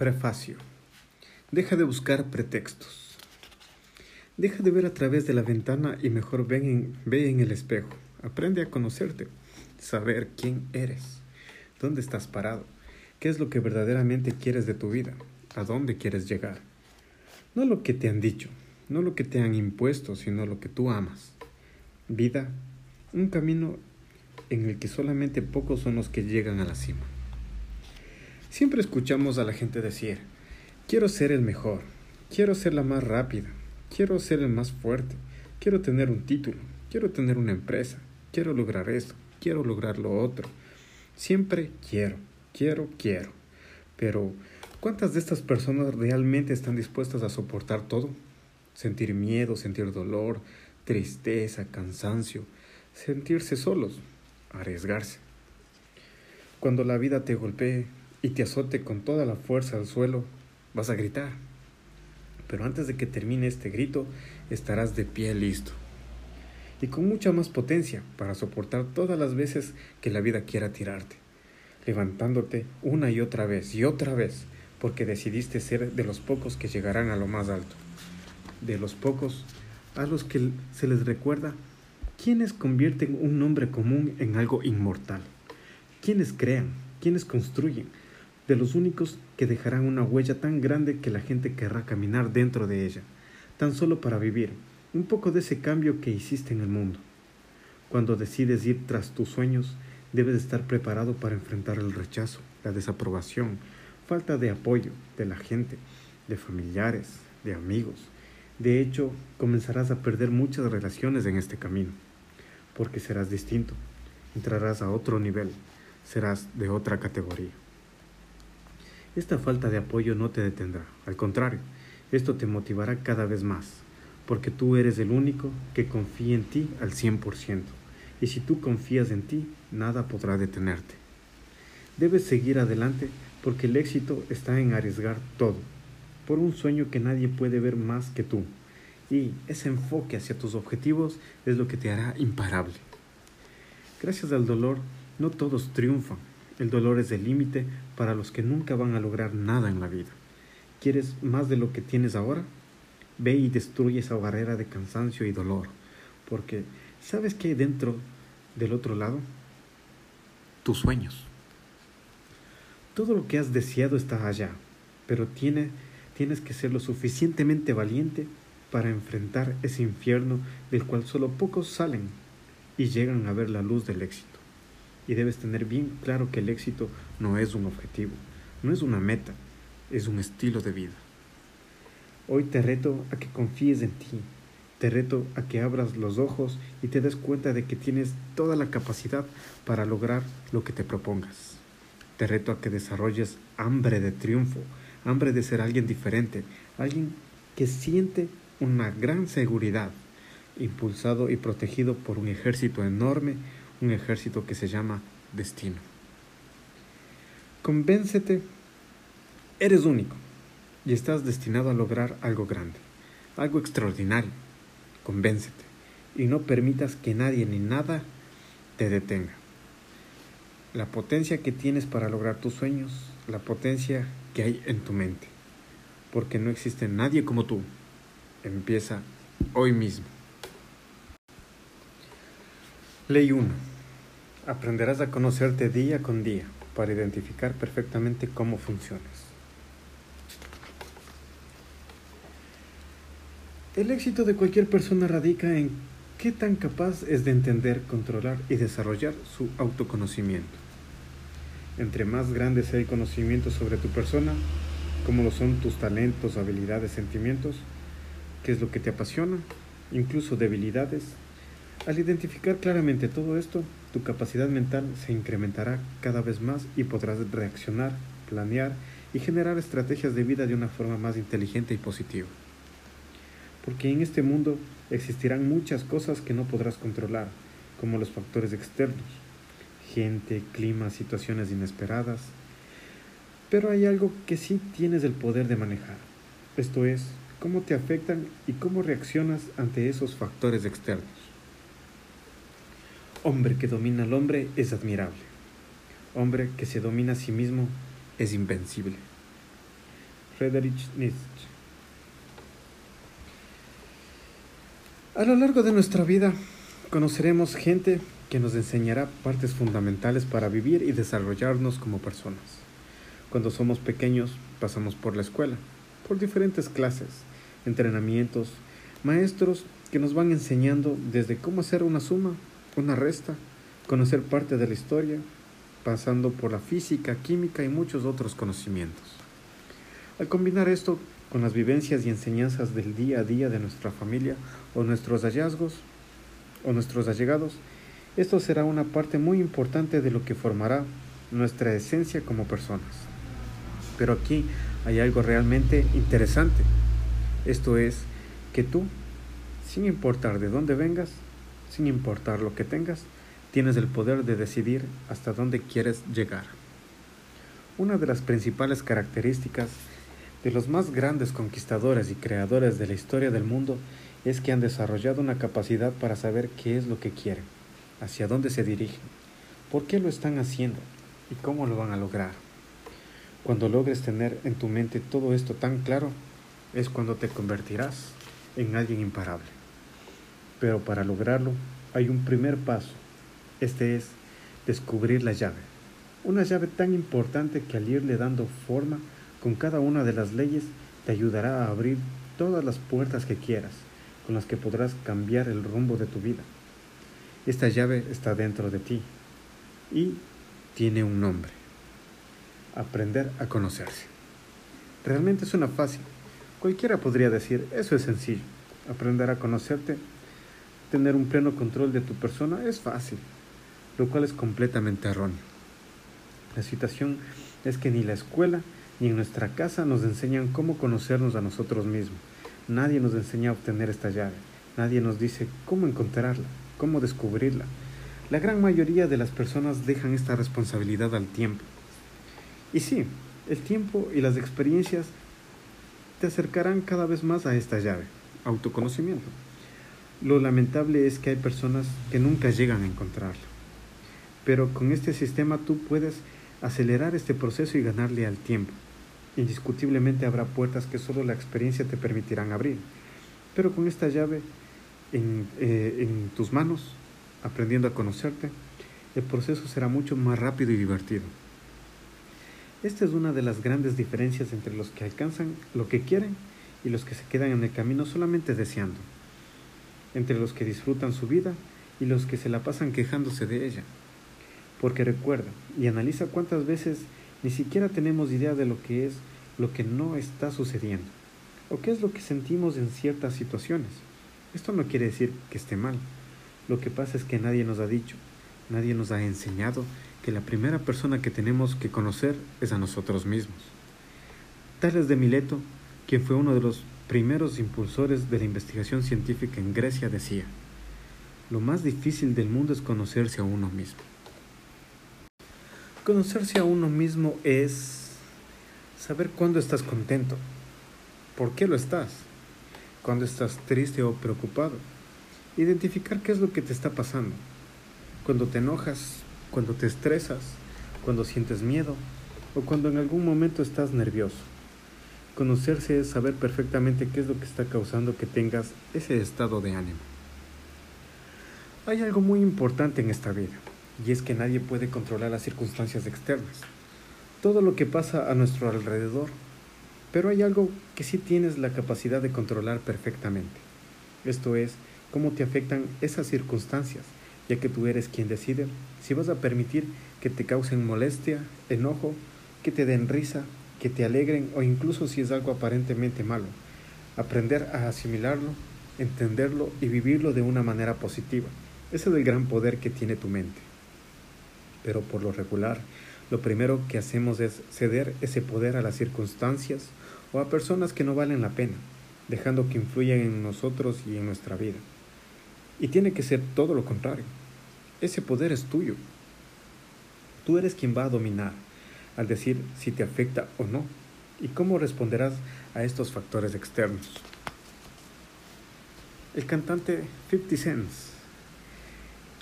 Prefacio. Deja de buscar pretextos. Deja de ver a través de la ventana y mejor ve en, el espejo. Aprende a conocerte, saber quién eres, dónde estás parado, qué es lo que verdaderamente quieres de tu vida, a dónde quieres llegar. No lo que te han dicho, no lo que te han impuesto, sino lo que tú amas. Vida, un camino en el que solamente pocos son los que llegan a la cima. Siempre escuchamos a la gente decir, quiero ser el mejor, quiero ser la más rápida, quiero ser el más fuerte, quiero tener un título, quiero tener una empresa, quiero lograr esto, quiero lograr lo otro. Siempre quiero, quiero, quiero. Pero, ¿cuántas de estas personas realmente están dispuestas a soportar todo? Sentir miedo, sentir dolor, tristeza, cansancio, sentirse solos, arriesgarse. Cuando la vida te golpee, y te azote con toda la fuerza al suelo, vas a gritar. Pero antes de que termine este grito, estarás de pie listo. Y con mucha más potencia para soportar todas las veces que la vida quiera tirarte, levantándote una y otra vez y otra vez, porque decidiste ser de los pocos que llegarán a lo más alto. De los pocos a los que se les recuerda quienes convierten un nombre común en algo inmortal, quienes crean, quienes construyen, de los únicos que dejarán una huella tan grande que la gente querrá caminar dentro de ella, tan solo para vivir un poco de ese cambio que hiciste en el mundo. Cuando decides ir tras tus sueños, debes estar preparado para enfrentar el rechazo, la desaprobación, falta de apoyo de la gente, de familiares, de amigos. De hecho, comenzarás a perder muchas relaciones en este camino, porque serás distinto, entrarás a otro nivel, serás de otra categoría. Esta falta de apoyo no te detendrá, al contrario, esto te motivará cada vez más, porque tú eres el único que confía en ti al 100%, y si tú confías en ti, nada podrá detenerte. Debes seguir adelante porque el éxito está en arriesgar todo, por un sueño que nadie puede ver más que tú, y ese enfoque hacia tus objetivos es lo que te hará imparable. Gracias al dolor, no todos triunfan, el dolor es el límite para los que nunca van a lograr nada en la vida. ¿Quieres más de lo que tienes ahora? Ve y destruye esa barrera de cansancio y dolor, porque ¿sabes qué hay dentro del otro lado? Tus sueños. Todo lo que has deseado está allá, pero tiene, tienes que ser lo suficientemente valiente para enfrentar ese infierno del cual solo pocos salen y llegan a ver la luz del éxito y debes tener bien claro que el éxito no es un objetivo, no es una meta, es un estilo de vida. Hoy te reto a que confíes en ti, te reto a que abras los ojos y te des cuenta de que tienes toda la capacidad para lograr lo que te propongas. Te reto a que desarrolles hambre de triunfo, hambre de ser alguien diferente, alguien que siente una gran seguridad, impulsado y protegido por un ejército enorme un ejército que se llama destino. Convéncete, eres único y estás destinado a lograr algo grande, algo extraordinario. Convéncete y no permitas que nadie ni nada te detenga. La potencia que tienes para lograr tus sueños, la potencia que hay en tu mente, porque no existe nadie como tú. Empieza hoy mismo. Ley 1. Aprenderás a conocerte día con día para identificar perfectamente cómo funcionas. El éxito de cualquier persona radica en qué tan capaz es de entender, controlar y desarrollar su autoconocimiento. Entre más grande sea el conocimiento sobre tu persona, como lo son tus talentos, habilidades, sentimientos, qué es lo que te apasiona, incluso debilidades, al identificar claramente todo esto, tu capacidad mental se incrementará cada vez más y podrás reaccionar, planear y generar estrategias de vida de una forma más inteligente y positiva. Porque en este mundo existirán muchas cosas que no podrás controlar, como los factores externos, gente, clima, situaciones inesperadas. Pero hay algo que sí tienes el poder de manejar. Esto es, cómo te afectan y cómo reaccionas ante esos factores externos. Hombre que domina al hombre es admirable. Hombre que se domina a sí mismo es invencible. Friedrich Nietzsche. A lo largo de nuestra vida conoceremos gente que nos enseñará partes fundamentales para vivir y desarrollarnos como personas. Cuando somos pequeños pasamos por la escuela, por diferentes clases, entrenamientos, maestros que nos van enseñando desde cómo hacer una suma, una resta, conocer parte de la historia, pasando por la física, química y muchos otros conocimientos. Al combinar esto con las vivencias y enseñanzas del día a día de nuestra familia o nuestros hallazgos o nuestros allegados, esto será una parte muy importante de lo que formará nuestra esencia como personas. Pero aquí hay algo realmente interesante. Esto es que tú, sin importar de dónde vengas, sin importar lo que tengas, tienes el poder de decidir hasta dónde quieres llegar. Una de las principales características de los más grandes conquistadores y creadores de la historia del mundo es que han desarrollado una capacidad para saber qué es lo que quieren, hacia dónde se dirigen, por qué lo están haciendo y cómo lo van a lograr. Cuando logres tener en tu mente todo esto tan claro, es cuando te convertirás en alguien imparable. Pero para lograrlo hay un primer paso este es descubrir la llave. Una llave tan importante que al irle dando forma con cada una de las leyes te ayudará a abrir todas las puertas que quieras, con las que podrás cambiar el rumbo de tu vida. Esta llave está dentro de ti y tiene un nombre. Aprender a conocerse. Realmente suena fácil. Cualquiera podría decir, eso es sencillo. Aprender a conocerte, tener un pleno control de tu persona es fácil lo cual es completamente erróneo. La situación es que ni la escuela ni en nuestra casa nos enseñan cómo conocernos a nosotros mismos. Nadie nos enseña a obtener esta llave. Nadie nos dice cómo encontrarla, cómo descubrirla. La gran mayoría de las personas dejan esta responsabilidad al tiempo. Y sí, el tiempo y las experiencias te acercarán cada vez más a esta llave, autoconocimiento. Lo lamentable es que hay personas que nunca llegan a encontrarla. Pero con este sistema tú puedes acelerar este proceso y ganarle al tiempo. Indiscutiblemente habrá puertas que solo la experiencia te permitirán abrir. Pero con esta llave en, eh, en tus manos, aprendiendo a conocerte, el proceso será mucho más rápido y divertido. Esta es una de las grandes diferencias entre los que alcanzan lo que quieren y los que se quedan en el camino solamente deseando, entre los que disfrutan su vida y los que se la pasan quejándose de ella. Porque recuerda y analiza cuántas veces ni siquiera tenemos idea de lo que es lo que no está sucediendo o qué es lo que sentimos en ciertas situaciones. Esto no quiere decir que esté mal. Lo que pasa es que nadie nos ha dicho, nadie nos ha enseñado que la primera persona que tenemos que conocer es a nosotros mismos. Tales de Mileto, quien fue uno de los primeros impulsores de la investigación científica en Grecia, decía, lo más difícil del mundo es conocerse a uno mismo. Conocerse a uno mismo es saber cuándo estás contento, por qué lo estás, cuándo estás triste o preocupado, identificar qué es lo que te está pasando, cuando te enojas, cuando te estresas, cuando sientes miedo o cuando en algún momento estás nervioso. Conocerse es saber perfectamente qué es lo que está causando que tengas ese estado de ánimo. Hay algo muy importante en esta vida y es que nadie puede controlar las circunstancias externas, todo lo que pasa a nuestro alrededor, pero hay algo que sí tienes la capacidad de controlar perfectamente. Esto es, cómo te afectan esas circunstancias, ya que tú eres quien decide si vas a permitir que te causen molestia, enojo, que te den risa, que te alegren o incluso si es algo aparentemente malo. Aprender a asimilarlo, entenderlo y vivirlo de una manera positiva. Ese es el gran poder que tiene tu mente pero por lo regular lo primero que hacemos es ceder ese poder a las circunstancias o a personas que no valen la pena, dejando que influyan en nosotros y en nuestra vida. Y tiene que ser todo lo contrario. Ese poder es tuyo. Tú eres quien va a dominar al decir si te afecta o no y cómo responderás a estos factores externos. El cantante 50 Cent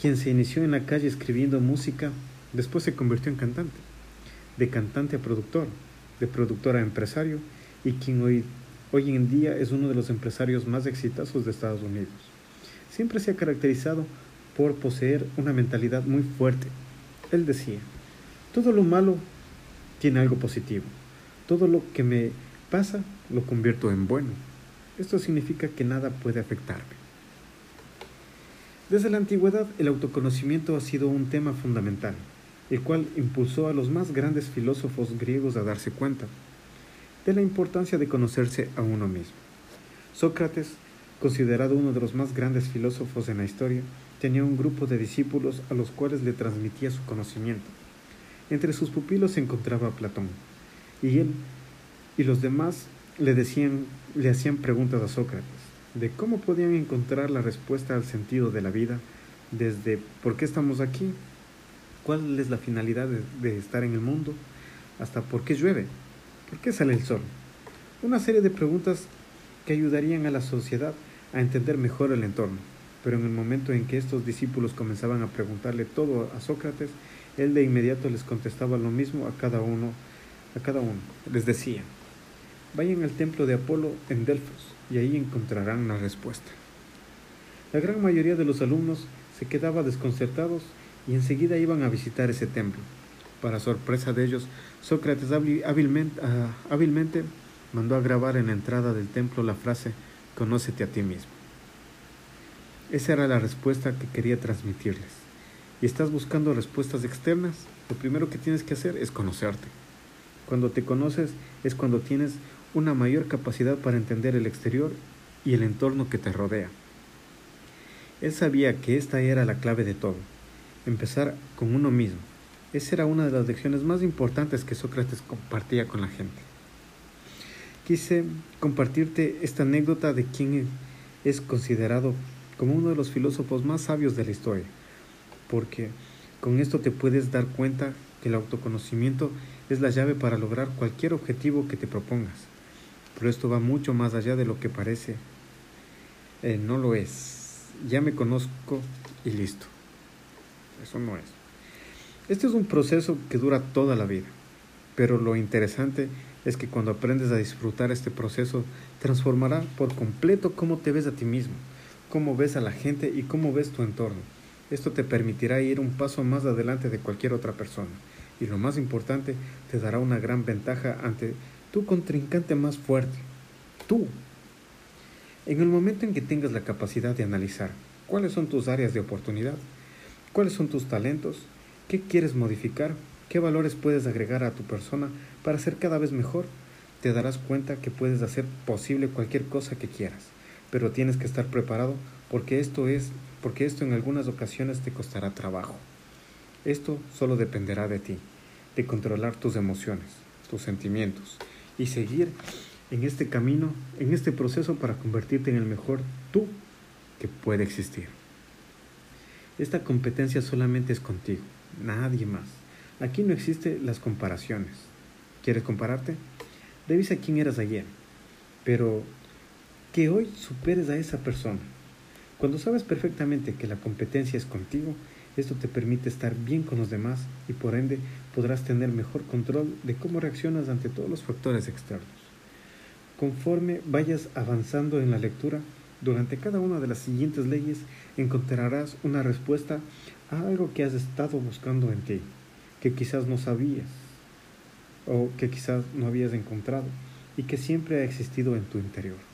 quien se inició en la calle escribiendo música, después se convirtió en cantante, de cantante a productor, de productor a empresario y quien hoy, hoy en día es uno de los empresarios más exitosos de Estados Unidos. Siempre se ha caracterizado por poseer una mentalidad muy fuerte. Él decía, todo lo malo tiene algo positivo. Todo lo que me pasa lo convierto en bueno. Esto significa que nada puede afectarme. Desde la antigüedad el autoconocimiento ha sido un tema fundamental, el cual impulsó a los más grandes filósofos griegos a darse cuenta de la importancia de conocerse a uno mismo. Sócrates, considerado uno de los más grandes filósofos en la historia, tenía un grupo de discípulos a los cuales le transmitía su conocimiento. Entre sus pupilos se encontraba Platón, y él y los demás le decían, le hacían preguntas a Sócrates de cómo podían encontrar la respuesta al sentido de la vida, desde por qué estamos aquí, cuál es la finalidad de, de estar en el mundo, hasta por qué llueve, por qué sale el sol. Una serie de preguntas que ayudarían a la sociedad a entender mejor el entorno. Pero en el momento en que estos discípulos comenzaban a preguntarle todo a Sócrates, él de inmediato les contestaba lo mismo a cada uno, a cada uno. Les decía, vayan al templo de Apolo en Delfos y ahí encontrarán la respuesta. La gran mayoría de los alumnos se quedaba desconcertados y enseguida iban a visitar ese templo. Para sorpresa de ellos, Sócrates hábilmente, ah, hábilmente mandó a grabar en la entrada del templo la frase Conócete a ti mismo. Esa era la respuesta que quería transmitirles. Y estás buscando respuestas externas, lo primero que tienes que hacer es conocerte. Cuando te conoces es cuando tienes una mayor capacidad para entender el exterior y el entorno que te rodea. Él sabía que esta era la clave de todo, empezar con uno mismo. Esa era una de las lecciones más importantes que Sócrates compartía con la gente. Quise compartirte esta anécdota de quien es considerado como uno de los filósofos más sabios de la historia, porque con esto te puedes dar cuenta que el autoconocimiento es la llave para lograr cualquier objetivo que te propongas. Pero esto va mucho más allá de lo que parece. Eh, no lo es. Ya me conozco y listo. Eso no es. Este es un proceso que dura toda la vida. Pero lo interesante es que cuando aprendes a disfrutar este proceso, transformará por completo cómo te ves a ti mismo cómo ves a la gente y cómo ves tu entorno. Esto te permitirá ir un paso más adelante de cualquier otra persona y lo más importante, te dará una gran ventaja ante tu contrincante más fuerte, tú. En el momento en que tengas la capacidad de analizar cuáles son tus áreas de oportunidad, cuáles son tus talentos, qué quieres modificar, qué valores puedes agregar a tu persona para ser cada vez mejor, te darás cuenta que puedes hacer posible cualquier cosa que quieras pero tienes que estar preparado porque esto es porque esto en algunas ocasiones te costará trabajo. Esto solo dependerá de ti, de controlar tus emociones, tus sentimientos y seguir en este camino, en este proceso para convertirte en el mejor tú que puede existir. Esta competencia solamente es contigo, nadie más. Aquí no existen las comparaciones. ¿Quieres compararte? Revisa quién eras ayer, pero que hoy superes a esa persona. Cuando sabes perfectamente que la competencia es contigo, esto te permite estar bien con los demás y por ende podrás tener mejor control de cómo reaccionas ante todos los factores externos. Conforme vayas avanzando en la lectura, durante cada una de las siguientes leyes encontrarás una respuesta a algo que has estado buscando en ti, que quizás no sabías o que quizás no habías encontrado y que siempre ha existido en tu interior.